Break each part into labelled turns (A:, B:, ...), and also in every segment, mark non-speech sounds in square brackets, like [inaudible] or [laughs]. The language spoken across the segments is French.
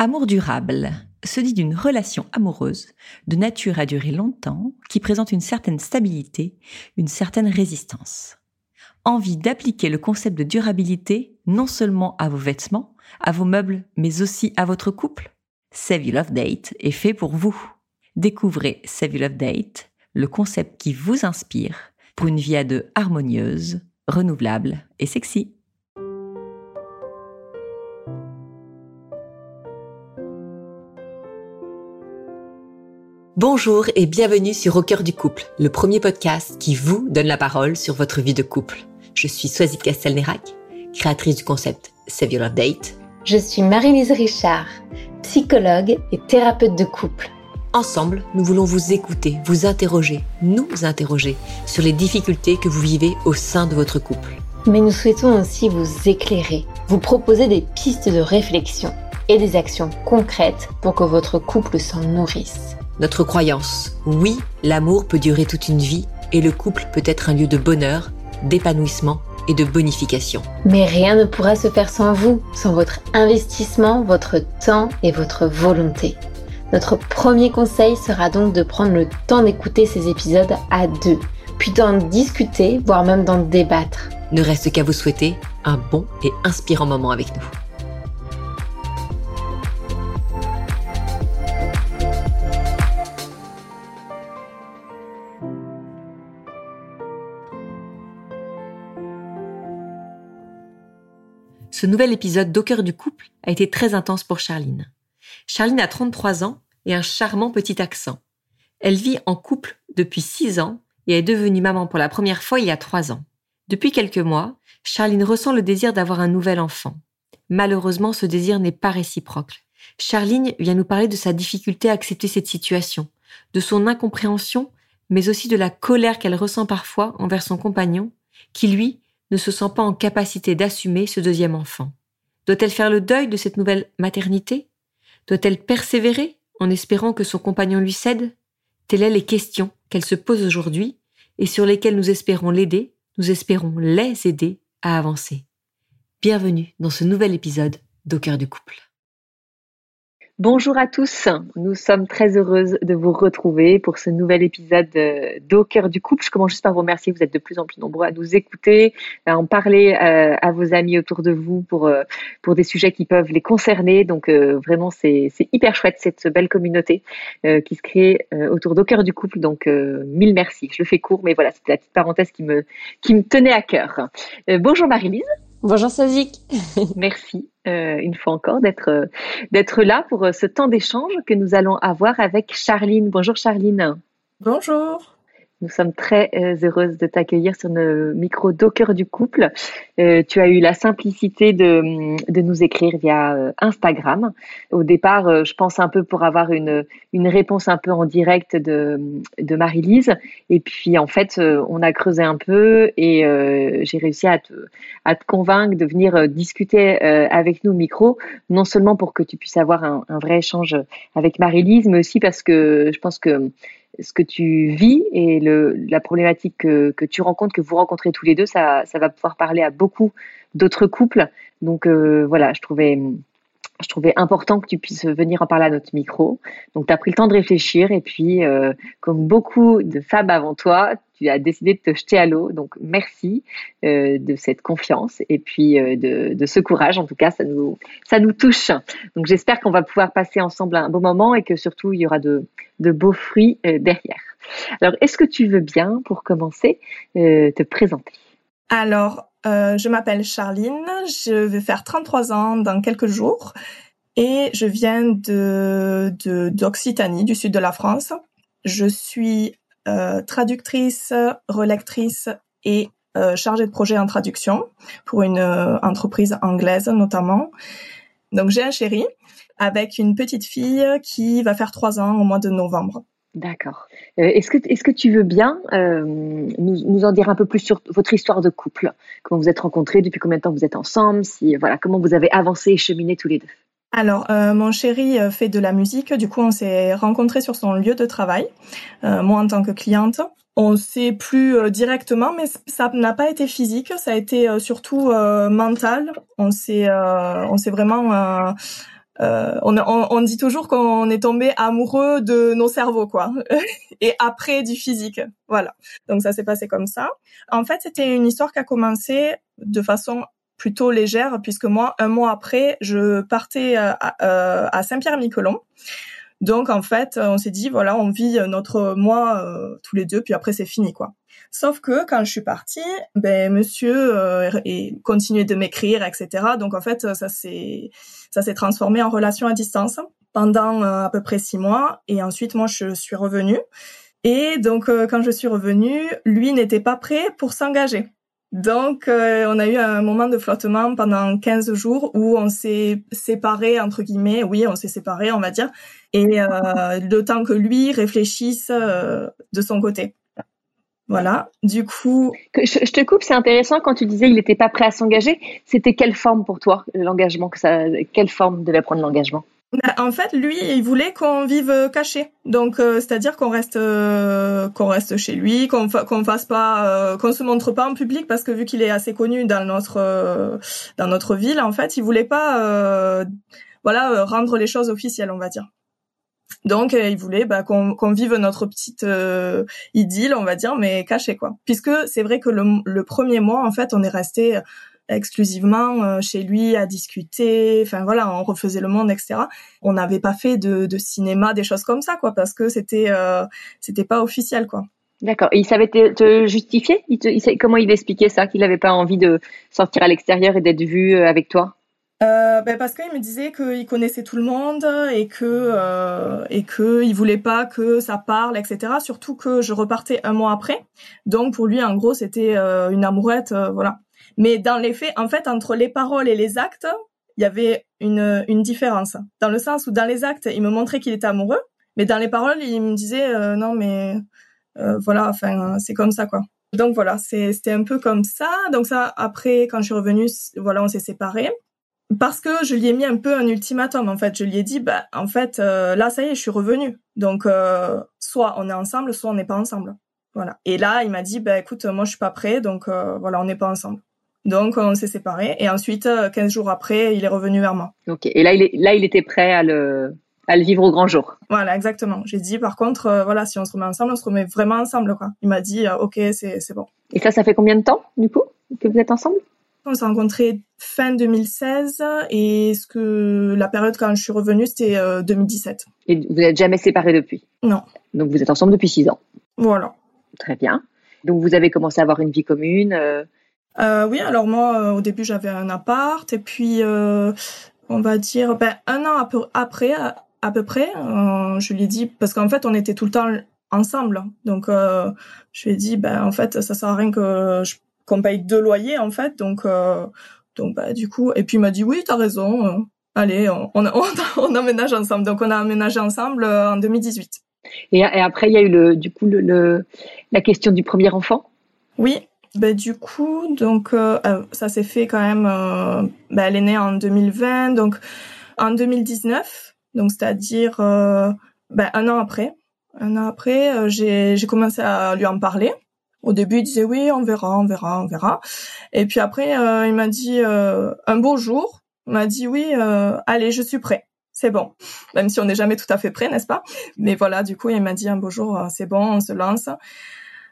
A: Amour durable se dit d'une relation amoureuse de nature à durer longtemps qui présente une certaine stabilité, une certaine résistance. Envie d'appliquer le concept de durabilité non seulement à vos vêtements, à vos meubles, mais aussi à votre couple? Save Love Date est fait pour vous. Découvrez Save You Love Date, le concept qui vous inspire pour une vie à deux harmonieuse, renouvelable et sexy. Bonjour et bienvenue sur Au cœur du couple, le premier podcast qui vous donne la parole sur votre vie de couple. Je suis Swazik Castelnerac, créatrice du concept Save Your Love Date.
B: Je suis Marie-Lise Richard, psychologue et thérapeute de couple.
A: Ensemble, nous voulons vous écouter, vous interroger, nous interroger sur les difficultés que vous vivez au sein de votre couple.
B: Mais nous souhaitons aussi vous éclairer, vous proposer des pistes de réflexion et des actions concrètes pour que votre couple s'en nourrisse
A: notre croyance. Oui, l'amour peut durer toute une vie et le couple peut être un lieu de bonheur, d'épanouissement et de bonification.
B: Mais rien ne pourra se faire sans vous, sans votre investissement, votre temps et votre volonté. Notre premier conseil sera donc de prendre le temps d'écouter ces épisodes à deux, puis d'en discuter, voire même d'en débattre.
A: Ne reste qu'à vous souhaiter un bon et inspirant moment avec nous. Ce nouvel épisode d'Au du couple a été très intense pour Charline. Charline a 33 ans et un charmant petit accent. Elle vit en couple depuis 6 ans et est devenue maman pour la première fois il y a 3 ans. Depuis quelques mois, Charline ressent le désir d'avoir un nouvel enfant. Malheureusement, ce désir n'est pas réciproque. Charline vient nous parler de sa difficulté à accepter cette situation, de son incompréhension, mais aussi de la colère qu'elle ressent parfois envers son compagnon, qui lui ne se sent pas en capacité d'assumer ce deuxième enfant Doit-elle faire le deuil de cette nouvelle maternité? Doit-elle persévérer en espérant que son compagnon lui cède? Telles sont les questions qu'elle se pose aujourd'hui et sur lesquelles nous espérons l'aider, nous espérons les aider à avancer. Bienvenue dans ce nouvel épisode d'Au du couple. Bonjour à tous, nous sommes très heureuses de vous retrouver pour ce nouvel épisode d'Au cœur du couple. Je commence juste par vous remercier, vous êtes de plus en plus nombreux à nous écouter, à en parler euh, à vos amis autour de vous pour, euh, pour des sujets qui peuvent les concerner. Donc euh, vraiment, c'est hyper chouette cette belle communauté qui se crée autour d'Au cœur du couple. Donc mille merci, je le fais court, mais voilà, c'était la petite parenthèse qui me, qui me tenait à cœur. bonjour Marie-Lise.
B: Bonjour Sazik. [laughs]
A: Merci euh, une fois encore d'être euh, d'être là pour euh, ce temps d'échange que nous allons avoir avec Charline. Bonjour Charline.
C: Bonjour.
A: Nous sommes très euh, heureuses de t'accueillir sur le micro Docker du couple. Euh, tu as eu la simplicité de, de nous écrire via euh, Instagram. Au départ, je pense un peu pour avoir une, une réponse un peu en direct de, de Marie-Lise. Et puis, en fait, on a creusé un peu et j'ai réussi à te, à te convaincre de venir discuter avec nous au micro, non seulement pour que tu puisses avoir un, un vrai échange avec Marie-Lise, mais aussi parce que je pense que ce que tu vis et la problématique que, tu rencontres, que vous rencontrez tous les deux, ça, ça va pouvoir parler à beaucoup d'autres couples. Donc euh, voilà, je trouvais, je trouvais important que tu puisses venir en parler à notre micro. Donc tu as pris le temps de réfléchir et puis, euh, comme beaucoup de femmes avant toi, tu as décidé de te jeter à l'eau. Donc merci euh, de cette confiance et puis euh, de, de, ce courage. En tout cas, ça nous, ça nous touche. Donc j'espère qu'on va pouvoir passer ensemble un beau moment et que surtout il y aura de, de beaux fruits euh, derrière. Alors, est-ce que tu veux bien, pour commencer, euh, te présenter?
C: Alors, euh, je m'appelle Charline, je vais faire 33 ans dans quelques jours et je viens de d'Occitanie, du sud de la France. Je suis euh, traductrice, relectrice et euh, chargée de projet en traduction pour une euh, entreprise anglaise notamment. Donc j'ai un chéri avec une petite fille qui va faire trois ans au mois de novembre.
A: D'accord. est-ce que est-ce que tu veux bien nous, nous, en dire un peu plus sur votre histoire de couple? Comment vous êtes rencontrés Depuis combien de temps vous êtes ensemble? Si voilà, comment vous avez avancé et cheminé tous les deux?
C: Alors, euh, mon chéri euh, fait de la musique. Du coup, on s'est rencontrés sur son lieu de travail. Euh, moi, en tant que cliente, on s'est plus directement, mais ça n'a pas été physique. Ça a été surtout mental. On s'est, on s'est vraiment euh, on, on, on, dit toujours qu'on est tombé amoureux de nos cerveaux, quoi, [laughs] et après du physique. Voilà. Donc ça s'est passé comme ça. En fait, c'était une histoire qui a commencé de façon plutôt légère, puisque moi, un mois après, je partais euh, à, euh, à Saint-Pierre-Miquelon. Donc en fait, on s'est dit voilà, on vit notre mois euh, tous les deux, puis après c'est fini quoi. Sauf que quand je suis partie, ben monsieur euh, et continuait de m'écrire, etc. Donc en fait, ça s'est ça s'est transformé en relation à distance pendant euh, à peu près six mois. Et ensuite, moi, je suis revenue. Et donc, euh, quand je suis revenue, lui n'était pas prêt pour s'engager. Donc, euh, on a eu un moment de flottement pendant 15 jours où on s'est séparés, entre guillemets. Oui, on s'est séparés, on va dire. Et euh, le temps que lui réfléchisse de son côté. Voilà. Du coup,
D: je, te coupe. C'est intéressant quand tu disais il n'était pas prêt à s'engager. C'était quelle forme pour toi l'engagement que ça Quelle forme devait prendre l'engagement?
C: Bah, en fait, lui, il voulait qu'on vive caché. Donc, euh, c'est-à-dire qu'on reste, euh, qu'on reste chez lui, qu'on qu'on fasse pas, euh, qu'on se montre pas en public, parce que vu qu'il est assez connu dans notre dans notre ville, en fait, il voulait pas, voilà, rendre les choses officielles, on va dire. Donc, il voulait bah, qu'on vive notre petite idylle, on va dire, mais caché quoi. Puisque c'est vrai que le, le premier mois, en fait, on est resté exclusivement euh, chez lui à discuter. Enfin voilà, on refaisait le monde, etc. On n'avait pas fait de, de, cinéma, des choses comme ça, quoi, parce que c'était euh, c'était pas officiel, quoi.
D: D'accord. Il savait te, justifier? Il te, Comment il expliquait ça Qu'il n'avait pas envie de sortir à l'extérieur et d'être vu euh, avec toi?
C: Euh, ben parce qu'il me disait qu'il connaissait tout le monde et que euh, et que il voulait pas que ça parle, etc. Surtout que je repartais un mois après, donc pour lui en gros c'était une amourette, voilà. Mais dans les faits, en fait, entre les paroles et les actes, il y avait une, une différence. Dans le sens où dans les actes, il me montrait qu'il était amoureux, mais dans les paroles, il me disait euh, non mais euh, voilà, enfin c'est comme ça quoi. Donc voilà, c'était un peu comme ça. Donc ça, après, quand je suis revenue, voilà, on s'est séparés. Parce que je lui ai mis un peu un ultimatum, en fait. Je lui ai dit, bah, en fait, euh, là, ça y est, je suis revenue. Donc, soit on est ensemble, soit on n'est pas ensemble. Voilà. Et là, il m'a dit, bah, écoute, moi, je suis pas prêt, donc voilà, on n'est pas ensemble. Donc on s'est séparés et ensuite 15 euh, jours après, il est revenu vers moi.
D: OK. Et là il est là il était prêt à le à le vivre au grand jour.
C: Voilà, exactement. J'ai dit par contre euh, voilà, si on se remet ensemble, on se remet vraiment ensemble quoi. Il m'a dit euh, OK, c'est c'est bon.
D: Et ça ça fait combien de temps du coup que vous êtes ensemble?
C: On s'est rencontrés fin 2016 et ce que la période quand je suis revenue, c'était 2017.
D: Et vous n'êtes jamais séparés depuis?
C: Non.
D: Donc vous êtes ensemble depuis 6 ans.
C: Voilà.
D: Très bien. Donc vous avez commencé à avoir une vie commune
C: euh, oui, alors moi, euh, au début, j'avais un appart, et puis, euh, on va dire, ben, un an après, à, peu près, je lui ai dit, parce qu'en fait, on était tout le temps ensemble, donc je lui ai dit, ben, en fait, ça sert à rien que qu'on paye deux loyers, en fait, donc, donc, bah, du coup, et puis il m'a dit, oui, t'as raison, allez, on, [laughs] on, on, emménage ensemble, donc on a aménagé ensemble en 2018.
D: Et, et après, il y a eu le, du coup, le, la question du premier enfant?
C: Oui, ben, du coup, donc euh, euh, ça s'est fait quand même. Euh, ben, elle est née en 2020, donc en 2019, donc c'est-à-dire ben, un an après. Un an après, j'ai j'ai commencé à lui en parler. Au début, il disait oui, on verra, on verra, on verra. Et puis après, il m'a dit un beau jour, il m'a dit oui, allez, je suis prêt. C'est bon, même si on n'est jamais tout à fait prêt, n'est-ce pas? Mais voilà, du coup, il m'a dit un beau jour, c'est bon, on se lance.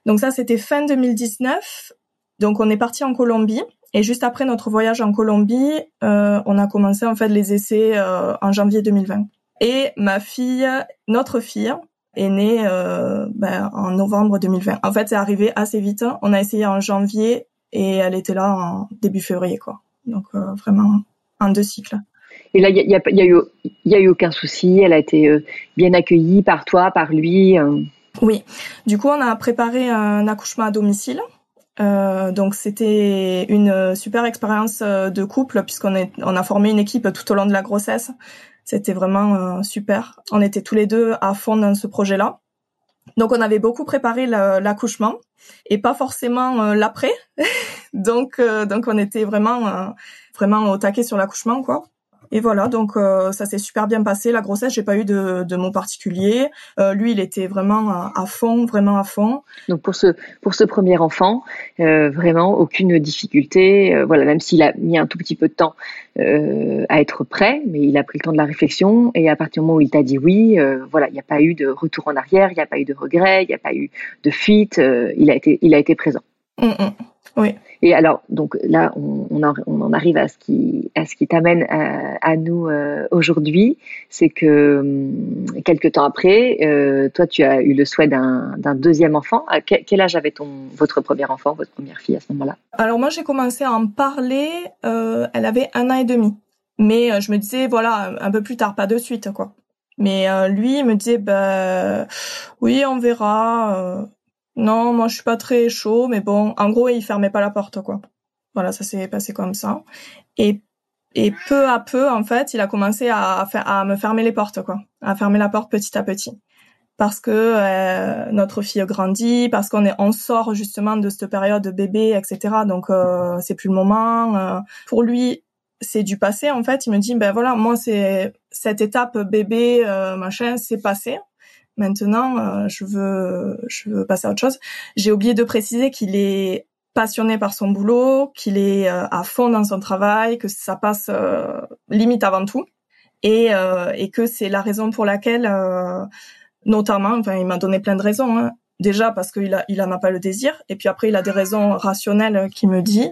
C: Donc ça, c'était fin 2019. Donc on est parti en Colombie et juste après notre voyage en Colombie, euh, on a commencé en fait les essais euh, en janvier 2020. Et ma fille, notre fille, est née euh, ben, en novembre 2020. En fait, c'est arrivé assez vite. On a essayé en janvier et elle était là en début février, quoi. Donc vraiment en deux cycles.
D: Et là, il y a, y, a eu, y a eu aucun souci. Elle a été bien accueillie par toi, par lui.
C: Oui. Du coup, on a préparé un accouchement à domicile. Euh, donc c'était une super expérience euh, de couple puisqu'on est, on a formé une équipe tout au long de la grossesse. C'était vraiment euh, super. On était tous les deux à fond dans ce projet-là. Donc on avait beaucoup préparé l'accouchement et pas forcément l'après. [laughs] donc donc on était vraiment vraiment au taquet sur l'accouchement quoi. Et voilà, donc euh, ça s'est super bien passé. La grossesse, j'ai pas eu de, de mots particuliers. Euh, lui, il était vraiment à, fond, vraiment à fond.
A: Donc pour ce pour ce premier enfant, euh, vraiment aucune difficulté. voilà, même s'il a mis un tout petit peu de temps à être prêt, mais il a pris le temps de la réflexion. Et à partir du moment où il t'a dit oui, voilà, il n'y a pas eu de retour en arrière, il n'y a pas eu de regret, il n'y a pas eu de fuite. il a été il a été présent.
C: Mm, mm. Oui.
A: Et alors, donc là, on, on, en, on en, arrive à ce qui, à ce qui t'amène à, à, nous euh, aujourd'hui, c'est que hum, quelques temps après, euh, toi, tu as eu le souhait d'un deuxième enfant. À quel, quel, âge avait ton votre premier enfant, votre première fille à ce moment-là?
C: Alors moi, j'ai commencé à en parler. Euh, elle avait un an et demi, mais je me disais voilà, un peu plus tard, pas de suite, quoi. Mais lui, il me disait bah oui, on verra. Non, moi je suis pas très chaud, mais bon, en gros, il fermait pas la porte, quoi. Voilà, ça s'est passé comme ça. Et et peu à peu, en fait, il a commencé à, à me fermer les portes, quoi, à fermer la porte petit à petit, parce que euh, notre fille grandit, parce qu'on est, on sort justement de cette période de bébé, etc. Donc euh, c'est plus le moment. Euh. pour lui, c'est du passé, en fait. Il me dit, ben voilà, moi c'est cette étape bébé, machin, c'est passé. Maintenant, euh, je veux, je veux passer à autre chose. J'ai oublié de préciser qu'il est passionné par son boulot, qu'il est euh, à fond dans son travail, que ça passe euh, limite avant tout, et, et que c'est la raison pour laquelle, notamment, enfin, il m'a donné plein de raisons. Hein. Déjà parce qu'il a, il en a pas le désir, et puis après il a des raisons rationnelles qui me dit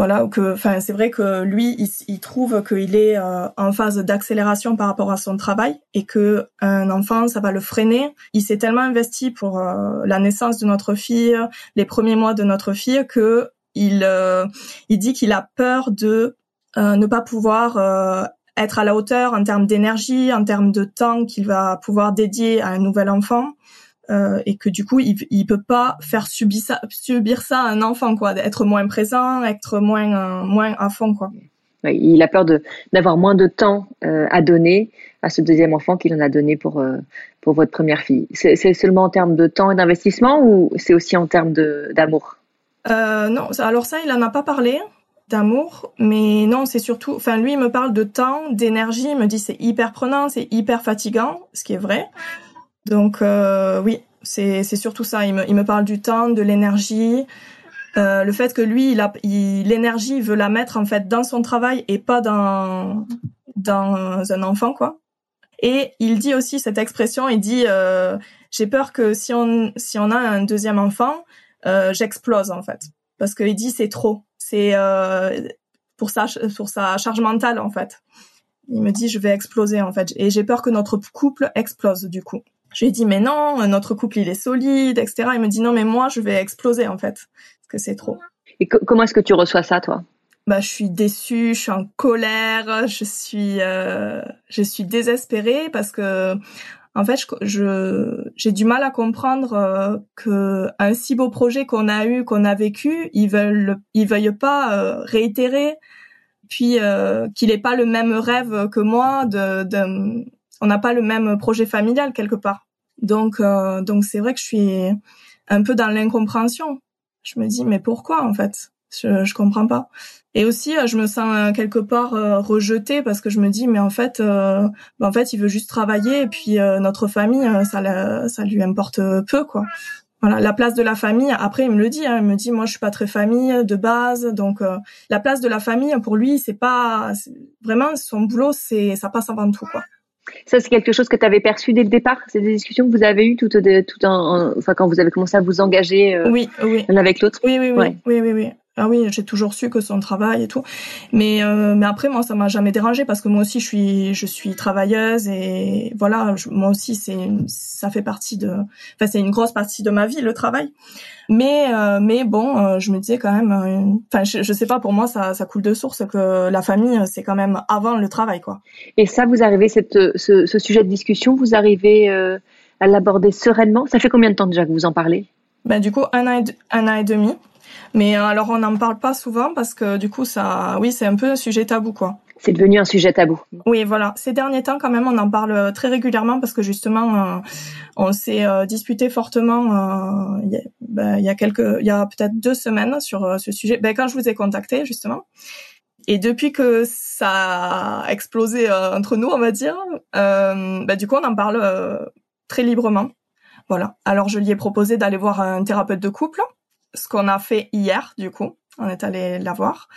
C: voilà que enfin c'est vrai que lui il, trouve qu'il est euh, en phase d'accélération par rapport à son travail et que un enfant ça va le freiner. Il s'est tellement investi pour euh, la naissance de notre fille les premiers mois de notre fille que il euh, il dit qu'il a peur de ne pas pouvoir être à la hauteur en termes d'énergie en termes de temps qu'il va pouvoir dédier à un nouvel enfant euh, et que du coup il, il peut pas faire subir ça, subir ça à un enfant quoi, d'être moins présent, être moins euh, moins à fond quoi.
A: il a peur de d'avoir moins de temps euh, à donner à ce deuxième enfant qu'il en a donné pour pour votre première fille. C'est seulement en termes de temps et d'investissement ou c'est aussi en termes de d'amour?
C: Non, alors ça il en a pas parlé d'amour, mais non, c'est surtout, enfin lui il me parle de temps, d'énergie, il me dit c'est hyper prenant, c'est hyper fatigant, ce qui est vrai. Donc euh, oui, c'est surtout ça. Il me il me parle du temps, de l'énergie, euh, le fait que lui, il l'énergie, il veut la mettre en fait dans son travail et pas dans dans un enfant quoi. Et il dit aussi cette expression, il dit euh, j'ai peur que si on si on a un deuxième enfant, euh, j'explose en fait parce qu'il dit c'est trop, c'est euh, pour sa pour sa charge mentale en fait. Il me dit je vais exploser en fait et j'ai peur que notre couple explose du coup. Je lui ai dit mais non, notre couple il est solide, etc. Il me dit non mais moi je vais exploser en fait parce que c'est trop.
A: Et comment est-ce que tu reçois ça toi?
C: Bah je suis déçue, je suis en colère, je suis euh, je suis désespérée parce que en fait je j'ai du mal à comprendre euh, que un si beau projet qu'on a eu, qu'on a vécu, ils veulent ils veuillent pas euh, réitérer puis euh, qu'il ait pas le même rêve que moi de, de on n'a pas le même projet familial quelque part. Donc euh, donc c'est vrai que je suis un peu dans l'incompréhension. Je me dis mais pourquoi en fait? Je, je comprends pas. Et aussi euh, je me sens euh, quelque part rejetée parce que je me dis mais en fait bah, en fait il veut juste travailler et puis notre famille ça ça lui importe peu quoi. Voilà, la place de la famille. Après, il me le dit. Hein, il me dit, moi, je suis pas très famille de base, donc la place de la famille pour lui, c'est pas vraiment son boulot, c'est ça passe avant tout, quoi.
A: Ça, c'est quelque chose que tu avais perçu dès le départ C'est des discussions que vous avez eues tout, tout en, enfin, quand vous avez commencé à vous engager euh,
C: oui, oui.
A: l'un avec l'autre?
C: Oui, oui, oui, oui, oui, oui. Ah oui, j'ai toujours su que son travail et tout. Mais euh, mais après moi ça m'a jamais dérangé parce que moi aussi je suis je suis travailleuse et voilà, moi aussi c'est ça fait partie de enfin c'est une grosse partie de ma vie le travail. Mais euh, mais bon, euh, je me disais quand même enfin je, je sais pas pour moi ça ça coule de source que la famille c'est quand même avant le travail quoi.
A: Et ça vous arrivez cette ce, ce sujet de discussion, vous arrivez à l'aborder sereinement? Ça fait combien de temps déjà que vous en parlez?
C: Ben, du coup un an et, un an et demi. Mais euh, alors on n'en parle pas souvent parce que du coup ça, oui, c'est un peu un sujet tabou quoi.
A: C'est devenu un sujet tabou.
C: Oui, voilà. Ces derniers temps, quand même, on en parle euh, très régulièrement parce que justement, euh, on s'est disputé fortement il y, a, ben, y a quelques, il y a peut-être deux semaines sur ce sujet. Ben, quand je vous ai contacté, justement. Et depuis que ça a explosé entre nous, on va dire, bah, du coup, on en parle très librement. Voilà. Alors, je lui ai proposé d'aller voir un thérapeute de couple, ce qu'on a fait hier, du coup. On est allé la voir.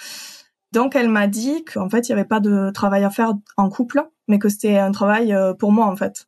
C: Donc, elle m'a dit qu'en fait, il n'y avait pas de travail à faire en couple, mais que c'était un travail pour moi, en fait.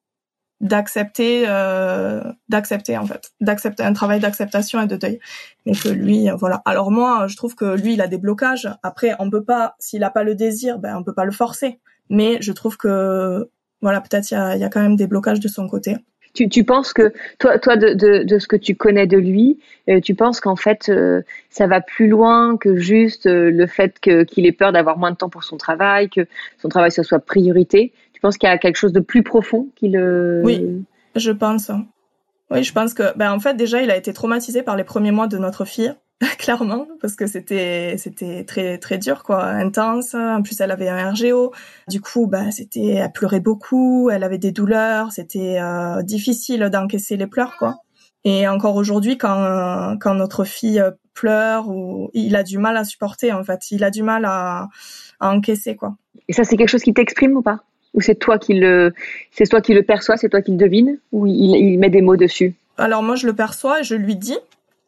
C: D'accepter euh, d'accepter en fait. D'accepter un travail d'acceptation et de deuil. Mais que lui euh, voilà. Alors moi je trouve que lui il a des blocages. Après on peut pas s'il a pas le désir ben on peut pas le forcer. Mais je trouve que voilà peut-être il y a, y a quand même des blocages de son côté
A: tu, tu penses que toi, toi de, ce que tu connais de lui, euh, tu penses qu'en fait euh, ça va plus loin que juste le fait qu'il ait peur d'avoir moins de temps pour son travail, que son travail ce soit priorité? Pense qu'il y a quelque chose de plus profond qui le.
C: Oui, je pense. Oui, je pense que, ben en fait déjà il a été traumatisé par les premiers mois de notre fille, [laughs] clairement, parce que c'était c'était très très dur quoi, intense. En plus elle avait un RGO, du coup ben c'était elle pleurait beaucoup, elle avait des douleurs, c'était euh, difficile d'encaisser les pleurs quoi. Et encore aujourd'hui quand quand notre fille pleure ou il a du mal à supporter en fait, il a du mal à, à encaisser quoi.
A: Et ça c'est quelque chose qui t'exprime ou pas? Ou c'est toi qui le, c'est toi qui le perçois, c'est toi qui le devine, ou il, il, met des mots dessus?
C: Alors moi je le perçois et je lui dis,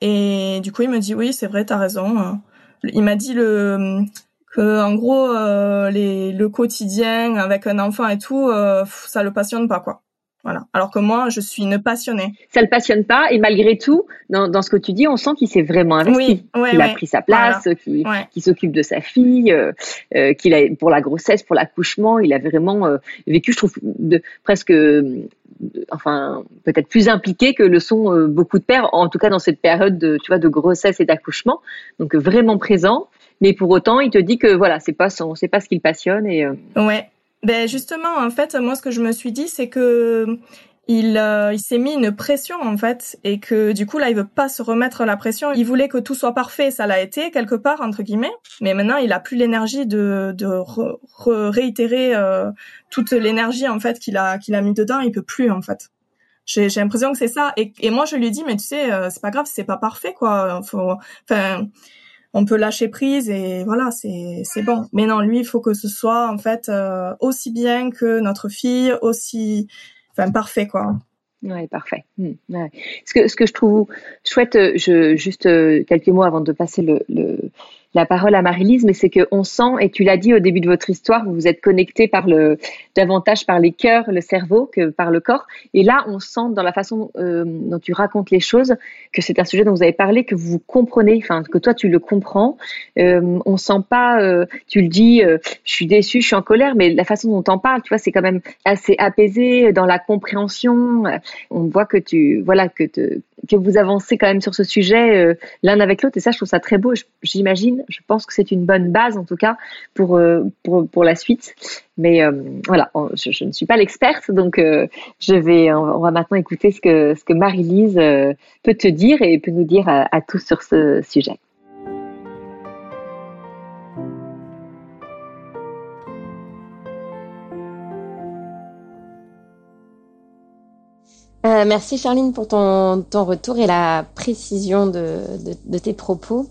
C: et du coup il me dit oui c'est vrai t'as raison. Il m'a dit le que en gros euh, le quotidien avec un enfant et tout, euh, ça le passionne pas quoi. Voilà. Alors que moi, je suis une passionnée.
A: Ça le passionne pas, et malgré tout, dans, dans ce que tu dis, on sent qu'il s'est vraiment investi,
C: oui,
A: qu'il a pris sa place, qu'il s'occupe de sa fille, euh, euh, qu'il a pour la grossesse, pour l'accouchement, il a vraiment euh, vécu, je trouve, de, presque, enfin, peut-être plus impliqué que le sont beaucoup de pères, en tout cas dans cette période de, tu vois, de grossesse et d'accouchement. Donc vraiment présent, mais pour autant, il te dit que voilà, c'est pas son, c'est pas ce qu'il passionne et.
C: Ouais. Ben justement, en fait, moi ce que je me suis dit, c'est que il, euh, il s'est mis une pression en fait, et que du coup là, il veut pas se remettre la pression. Il voulait que tout soit parfait, ça l'a été quelque part entre guillemets, mais maintenant il a plus l'énergie de, de réitérer euh, toute l'énergie en fait qu'il a qu'il a mis dedans. Il peut plus en fait. J'ai l'impression que c'est ça. Et, et moi je lui dis mais tu sais, euh, c'est pas grave, c'est pas parfait quoi. Enfin on peut lâcher prise et voilà, c'est c'est bon. Mais non, lui, il faut que ce soit en fait euh, aussi bien que notre fille, aussi, enfin parfait quoi.
A: Ouais, parfait. Hmm, ce que ce que je trouve chouette, euh, je juste euh, quelques mots avant de passer le la parole à Marie-Lise, mais c'est qu'on sent, et tu l'as dit au début de votre histoire, vous vous êtes connecté par le, davantage par les cœurs, le cerveau que par le corps. Et là, on sent dans la façon euh, dont tu racontes les choses que c'est un sujet dont vous avez parlé, que vous comprenez, enfin, que toi tu le comprends. Euh, on sent pas, euh, tu le dis, euh, je suis déçue, je suis en colère, mais la façon dont on parle, tu vois, c'est quand même assez apaisé dans la compréhension. On voit que tu, voilà, que, te, que vous avancez quand même sur ce sujet l'un avec l'autre et ça je trouve ça très beau j'imagine je pense que c'est une bonne base en tout cas pour euh, pour, la suite mais euh, voilà je, ne suis pas l'experte donc je vais on va maintenant écouter ce que ce que Marie-Lise peut te dire et peut nous dire à, tous sur ce sujet
D: Euh, merci Charline pour ton, ton, retour et la précision de, de, tes propos.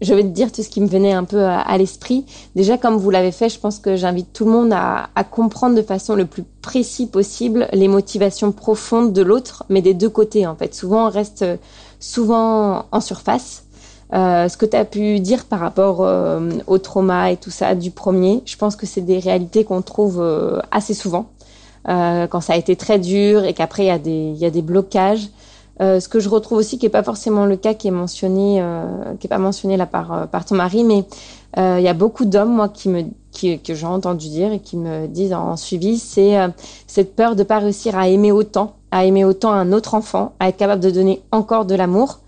D: Je vais te dire tout ce qui me venait un peu à, l'esprit. Déjà, comme vous l'avez fait, je pense que j'invite tout le monde à, à, comprendre de façon le plus précis possible les motivations profondes de l'autre, mais des deux côtés en fait. Souvent, on reste souvent en surface. Euh, ce que tu as pu dire par rapport euh, au trauma et tout ça du premier, je pense que c'est des réalités qu'on trouve euh, assez souvent euh, quand ça a été très dur et qu'après il y y a des blocages. Euh, ce que je retrouve aussi qui est pas forcément le cas qui est mentionné euh, qui est pas mentionné là par euh, par ton mari, mais euh, il y a beaucoup d'hommes moi qui me qui, que j'ai entendu dire et qui me disent en suivi, c'est cette peur de pas réussir à aimer autant, à aimer autant un autre enfant, à être capable de donner encore de l'amour.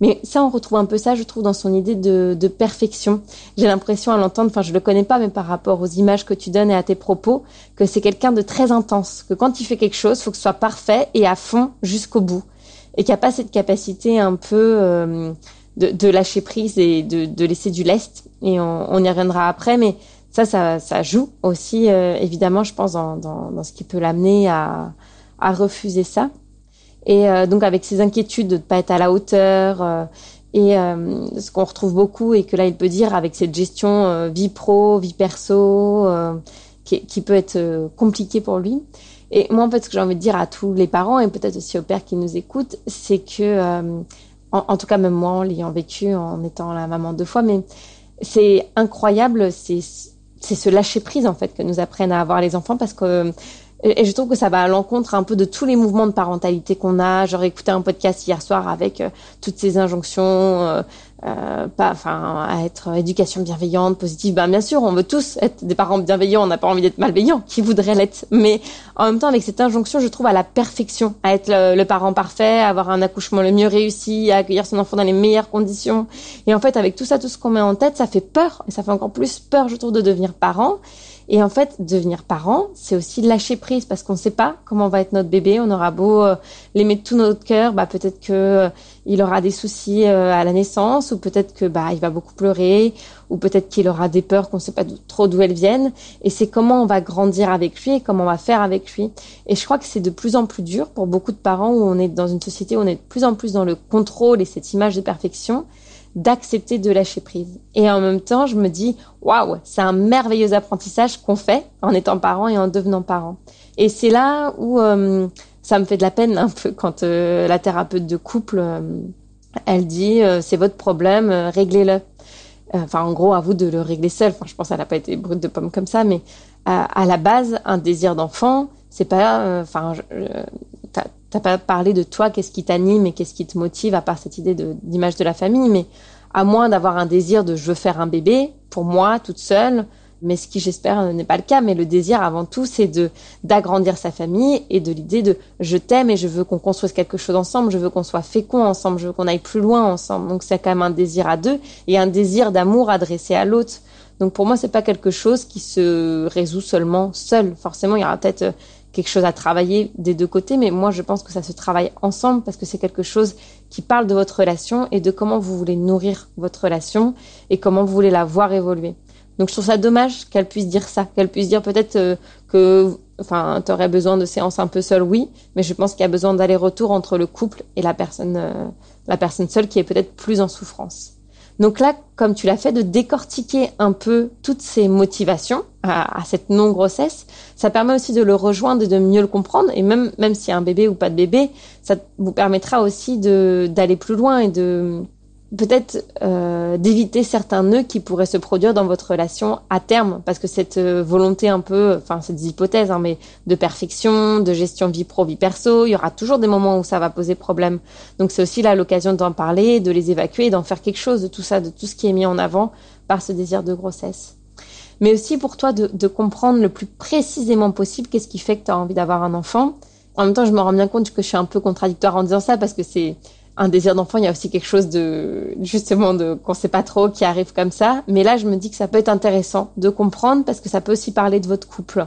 D: Mais ça, on retrouve un peu ça, je trouve, dans son idée de, de perfection. J'ai l'impression à l'entendre, enfin, je le connais pas, mais par rapport aux images que tu donnes et à tes propos, que c'est quelqu'un de très intense. Que quand il fait quelque chose, faut que ce soit parfait et à fond jusqu'au bout. Et qu'il n'y a pas cette capacité un peu euh, de, de, lâcher prise et de, de, laisser du lest. Et on, on, y reviendra après, mais ça, ça, ça joue aussi, euh, évidemment, je pense, dans, dans, dans ce qui peut l'amener à, à refuser ça. Et euh, donc avec ces inquiétudes de ne pas être à la hauteur, euh, Et euh, ce qu'on retrouve beaucoup et que là il peut dire avec cette gestion euh, vie pro, vie perso, qui, qui, peut être compliquée pour lui. Et moi en fait ce que j'ai envie de dire à tous les parents et peut-être aussi aux pères qui nous écoutent, c'est que en, en, tout cas même moi en l'ayant vécu en étant la maman deux fois, mais c'est incroyable, c'est c'est ce lâcher prise en fait que nous apprennent à avoir les enfants parce que et, je trouve que ça va à l'encontre un peu de tous les mouvements de parentalité qu'on a. J'aurais écouté un podcast hier soir avec euh, toutes ces injonctions, euh, euh, pas, enfin, à être éducation bienveillante, positive. Ben bien sûr, on veut tous être des parents bienveillants. On n'a pas envie d'être malveillants. Qui voudrait l'être Mais en même temps, avec cette injonction, je trouve à la perfection, à être le, parent parfait, à avoir un accouchement le mieux réussi, à accueillir son enfant dans les meilleures conditions. Et en fait, avec tout ça, tout ce qu'on met en tête, ça fait peur. Et ça fait encore plus peur, je trouve, de devenir parent. Et en fait, devenir parent, c'est aussi lâcher prise parce qu'on ne sait pas comment va être notre bébé. On aura beau euh, l'aimer de tout notre cœur, bah peut-être que euh, aura des soucis euh, à la naissance, ou peut-être que bah il va beaucoup pleurer, ou peut-être qu'il aura des peurs qu'on ne sait pas trop d'où elles viennent. Et c'est comment on va grandir avec lui et comment on va faire avec lui. Et je crois que c'est de plus en plus dur pour beaucoup de parents où on est dans une société où on est de plus en plus dans le contrôle et cette image de perfection d'accepter de lâcher prise. Et en même temps, je me dis, waouh, c'est un merveilleux apprentissage qu'on fait en étant parent et en devenant parent. Et c'est là où euh, ça me fait de la peine un peu quand euh, la thérapeute de couple, euh, elle dit, c'est votre problème, réglez-le. Enfin, en gros, à vous de le régler seul. Enfin, je pense qu'elle n'a pas été brute de pomme comme ça, mais à la base, un désir d'enfant, c'est pas, enfin, t'as pas parlé de toi, qu'est-ce qui t'anime et qu'est-ce qui te motive, à part cette idée d'image de, la famille, mais à moins d'avoir un désir de je veux faire un bébé, pour moi, toute seule, mais ce qui j'espère n'est pas le cas, mais le désir avant tout, c'est de d'agrandir sa famille et de l'idée de je t'aime et je veux qu'on construise quelque chose ensemble, je veux qu'on soit fécond ensemble, je veux qu'on aille plus loin ensemble. Donc c'est quand même un désir à deux et un désir d'amour adressé à l'autre. Donc pour moi, c'est pas quelque chose qui se résout seulement seul. Forcément, il y aura peut-être quelque chose à travailler des deux côtés, mais moi je pense que ça se travaille ensemble parce que c'est quelque chose qui parle de votre relation et de comment vous voulez nourrir votre relation et comment vous voulez la voir évoluer. Donc je trouve ça dommage qu'elle puisse dire ça, qu'elle puisse dire peut-être euh, que, enfin, tu aurais besoin de séances un peu seule, oui, mais je pense qu'il y a besoin d'aller-retour entre le couple et la personne, euh, la personne seule qui est peut-être plus en souffrance. Donc là, comme tu l'as fait, de décortiquer un peu toutes ces motivations à, cette non-grossesse, ça permet aussi de le rejoindre et de mieux le comprendre. Et même, même s'il y a un bébé ou pas de bébé, ça vous permettra aussi d'aller plus loin et de, peut-être euh, d'éviter certains nœuds qui pourraient se produire dans votre relation à terme, parce que cette euh, volonté un peu, enfin c'est des hypothèses, hein, mais de perfection, de gestion vie pro vie perso, il y aura toujours des moments où ça va poser problème. Donc c'est aussi là l'occasion d'en parler, de les évacuer, d'en faire quelque chose de tout ça, de tout ce qui est mis en avant par ce désir de grossesse. Mais aussi pour toi de, de comprendre le plus précisément possible qu'est-ce qui fait que tu as envie d'avoir un enfant. En même temps, je me rends bien compte que je suis un peu contradictoire en disant ça parce que c'est un désir d'enfant, il y a aussi quelque chose de justement de qu'on sait pas trop qui arrive comme ça. Mais là, je me dis que ça peut être intéressant de comprendre parce que ça peut aussi parler de votre couple.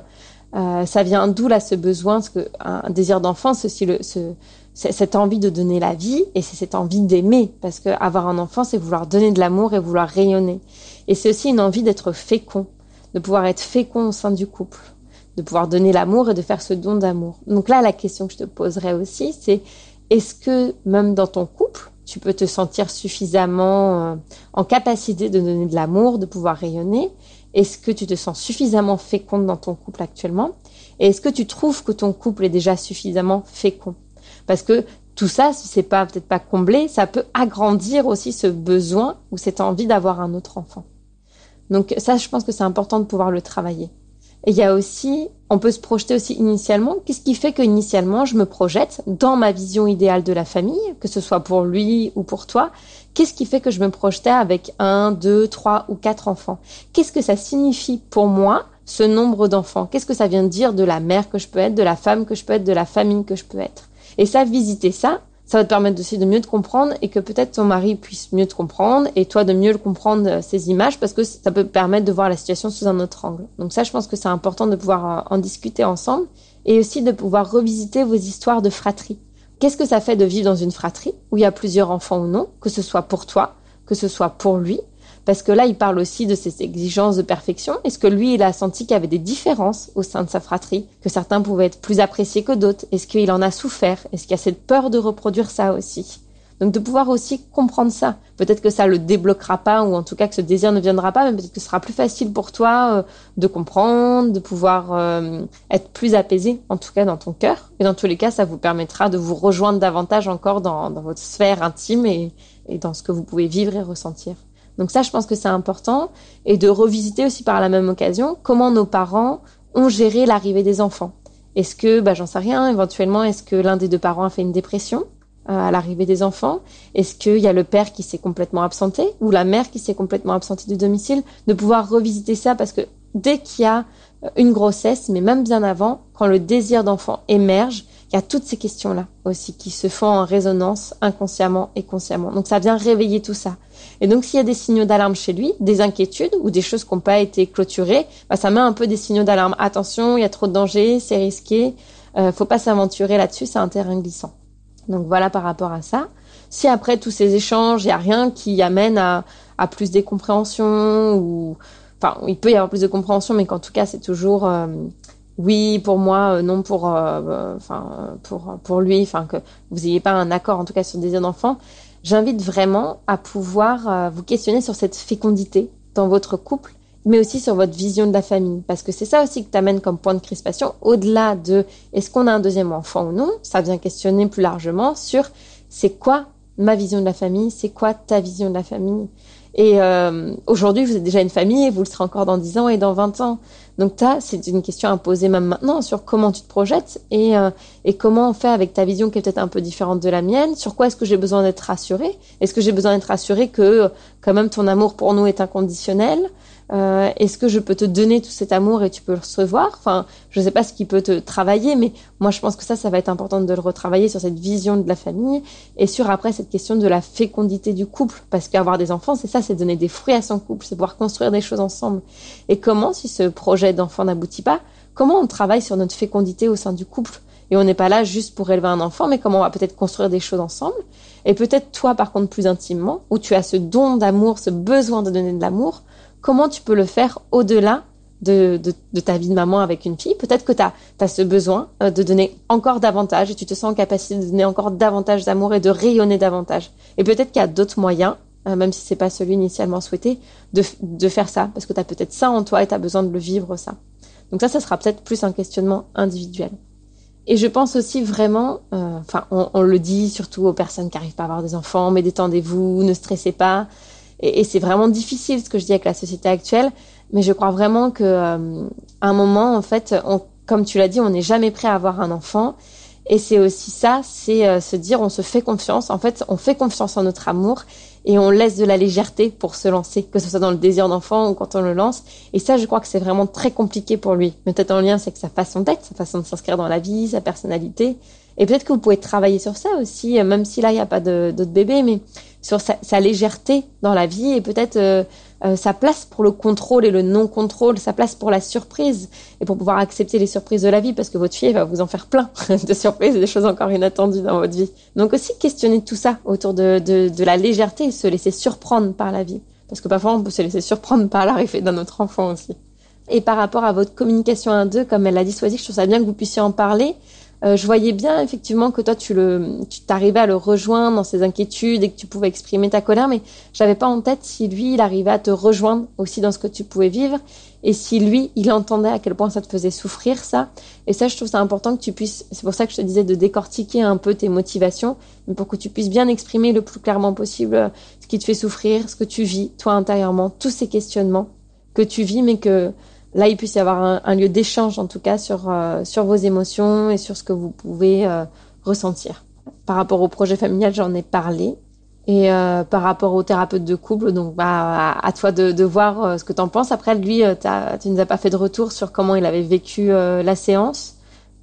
D: Euh, ça vient d'où là ce besoin, parce que un désir d'enfant, c'est aussi le, ce, cette envie de donner la vie et c'est cette envie d'aimer parce que avoir un enfant, c'est vouloir donner de l'amour et vouloir rayonner. Et c'est aussi une envie d'être fécond, de pouvoir être fécond au sein du couple, de pouvoir donner l'amour et de faire ce don d'amour. Donc là, la question que je te poserais aussi, c'est est-ce que même dans ton couple, tu peux te sentir suffisamment euh, en capacité de donner de l'amour, de pouvoir rayonner? Est-ce que tu te sens suffisamment féconde dans ton couple actuellement? Et est-ce que tu trouves que ton couple est déjà suffisamment fécond? Parce que tout ça, si c'est pas peut-être pas comblé, ça peut agrandir aussi ce besoin ou cette envie d'avoir un autre enfant. Donc ça, je pense que c'est important de pouvoir le travailler. Et il y a aussi, on peut se projeter aussi initialement. Qu'est-ce qui fait que initialement je me projette dans ma vision idéale de la famille, que ce soit pour lui ou pour toi? Qu'est-ce qui fait que je me projetais avec un, deux, trois ou quatre enfants? Qu'est-ce que ça signifie pour moi ce nombre d'enfants? Qu'est-ce que ça vient dire de la mère que je peux être, de la femme que je peux être, de la famille que je peux être? Et ça, visiter ça, ça va te permettre aussi de mieux te comprendre et que peut-être ton mari puisse mieux te comprendre et toi de mieux le comprendre euh, ces images parce que ça peut permettre de voir la situation sous un autre angle. Donc ça, je pense que c'est important de pouvoir euh, en discuter ensemble et aussi de pouvoir revisiter vos histoires de fratrie. Qu'est-ce que ça fait de vivre dans une fratrie où il y a plusieurs enfants ou non, que ce soit pour toi, que ce soit pour lui, parce que là, il parle aussi de ses exigences de perfection. Est-ce que lui, il a senti qu'il y avait des différences au sein de sa fratrie, que certains pouvaient être plus appréciés que d'autres? Est-ce qu'il en a souffert? Est-ce qu'il y a cette peur de reproduire ça aussi? Donc de pouvoir aussi comprendre ça. Peut-être que ça le débloquera pas, ou en tout cas que ce désir ne viendra pas, mais peut-être que ce sera plus facile pour toi euh, de comprendre, de pouvoir euh, être plus apaisé, en tout cas dans ton cœur. Et dans tous les cas, ça vous permettra de vous rejoindre davantage encore dans, votre sphère intime et dans ce que vous pouvez vivre et ressentir. Donc ça, je pense que c'est important. Et de revisiter aussi par la même occasion comment nos parents ont géré l'arrivée des enfants. Est-ce que, bah, j'en sais rien, éventuellement, est-ce que l'un des deux parents a fait une dépression euh, à l'arrivée des enfants? Est-ce qu'il y a le père qui s'est complètement absenté ou la mère qui s'est complètement absentée du domicile? De pouvoir revisiter ça parce que dès qu'il y a euh, une grossesse, mais même bien avant, quand le désir d'enfant émerge, il y a toutes ces questions-là aussi qui se font en résonance inconsciemment et consciemment. Donc ça vient réveiller tout ça. Et donc s'il y a des signaux d'alarme chez lui, des inquiétudes ou des choses qui n'ont pas été clôturées, bah, ça met un peu des signaux d'alarme. Attention, il y a trop de danger, c'est risqué, euh, faut pas s'aventurer là-dessus, c'est un terrain glissant. Donc voilà par rapport à ça. Si après tous ces échanges, il y a rien qui amène à, à plus de compréhension ou enfin il peut y avoir plus de compréhension, mais qu'en tout cas c'est toujours euh, oui pour moi, euh, non pour, euh, euh, enfin pour pour lui, enfin que vous n'ayez pas un accord en tout cas sur le désir d'enfant. J'invite vraiment à pouvoir vous questionner sur cette fécondité dans votre couple, mais aussi sur votre vision de la famille, parce que c'est ça aussi que t'amène comme point de crispation. Au-delà de est-ce qu'on a un deuxième enfant ou non, ça vient questionner plus largement sur c'est quoi ma vision de la famille, c'est quoi ta vision de la famille? Et euh, aujourd'hui, vous êtes déjà une famille et vous le serez encore dans 10 ans et dans 20 ans. Donc ça, c'est une question à poser même maintenant sur comment tu te projettes et, euh, et comment on fait avec ta vision qui est peut-être un peu différente de la mienne. Sur quoi est-ce que j'ai besoin d'être rassurée? Est-ce que j'ai besoin d'être rassurée que quand même ton amour pour nous est inconditionnel? Euh, Est-ce que je peux te donner tout cet amour et tu peux le recevoir? Enfin, je ne sais pas ce qui peut te travailler, mais moi je pense que ça, ça va être important de le retravailler sur cette vision de la famille et sur après cette question de la fécondité du couple, parce qu'avoir des enfants, c'est ça, c'est donner des fruits à son couple, c'est pouvoir construire des choses ensemble. Et comment, si ce projet d'enfant n'aboutit pas, comment on travaille sur notre fécondité au sein du couple? Et on n'est pas là juste pour élever un enfant, mais comment on va peut-être construire des choses ensemble? Et peut-être toi, par contre, plus intimement, où tu as ce don d'amour, ce besoin de donner de l'amour, comment tu peux le faire au-delà de, de, ta vie de maman avec une fille? Peut-être que tu as, ce besoin euh, de donner encore davantage et tu te sens en capacité de donner encore davantage d'amour et de rayonner davantage. Et peut-être qu'il y a d'autres moyens, euh, même si c'est pas celui initialement souhaité, de, de faire ça, parce que tu as peut-être ça en toi et tu as besoin de le vivre, ça. Donc ça, ça sera peut-être plus un questionnement individuel. Et je pense aussi vraiment, euh, on, on, le dit surtout aux personnes qui arrivent pas à avoir des enfants, mais détendez-vous, ne stressez pas. Et, c'est vraiment difficile ce que je dis avec la société actuelle, mais je crois vraiment que euh, à un moment, en fait, comme tu l'as dit, on n'est jamais prêt à avoir un enfant. Et c'est aussi ça, c'est euh, se dire, on se fait confiance. En fait, on fait confiance en notre amour et on laisse de la légèreté pour se lancer, que ce soit dans le désir d'enfant ou quand on le lance. Et ça, je crois que c'est vraiment très compliqué pour lui. Mais peut-être en lien, c'est que sa façon d'être, sa façon de s'inscrire dans la vie, sa personnalité. Et peut-être que vous pouvez travailler sur ça aussi, euh, même si là, il n'y a pas d'autres bébés, mais sur sa, légèreté dans la vie et peut-être euh, euh, sa place pour le contrôle et le non-contrôle, sa place pour la surprise et pour pouvoir accepter les surprises de la vie parce que votre fille va vous en faire plein [laughs] de surprises et des choses encore inattendues dans votre vie. Donc aussi questionner tout ça autour de, de, de la légèreté et se laisser surprendre par la vie. Parce que parfois on peut se laisser surprendre par l'arrivée d'un autre enfant aussi. Et par rapport à votre communication à deux, comme elle l'a dit Soisy, je trouve ça bien que vous puissiez en parler euh, je voyais bien effectivement que toi tu t'arrivais à le rejoindre dans ses inquiétudes et que tu pouvais exprimer ta colère, mais j'avais pas en tête si lui il arrivait à te rejoindre aussi dans ce que tu pouvais vivre et si lui il entendait à quel point ça te faisait souffrir ça. Et ça, je trouve ça important que tu puisses. C'est pour ça que je te disais de décortiquer un peu tes motivations, mais pour que tu puisses bien exprimer le plus clairement possible euh, ce qui te fait souffrir, ce que tu vis toi intérieurement, tous ces questionnements que tu vis, mais que là, il puisse y avoir un, lieu d'échange, en tout cas, sur, euh, sur vos émotions et sur ce que vous pouvez euh, ressentir. Par rapport au projet familial, j'en ai parlé. Et euh, par rapport au thérapeute de couple, donc bah, à, toi de, voir ce que tu en penses. Après, lui, tu nous as pas fait de retour sur comment il avait vécu la séance.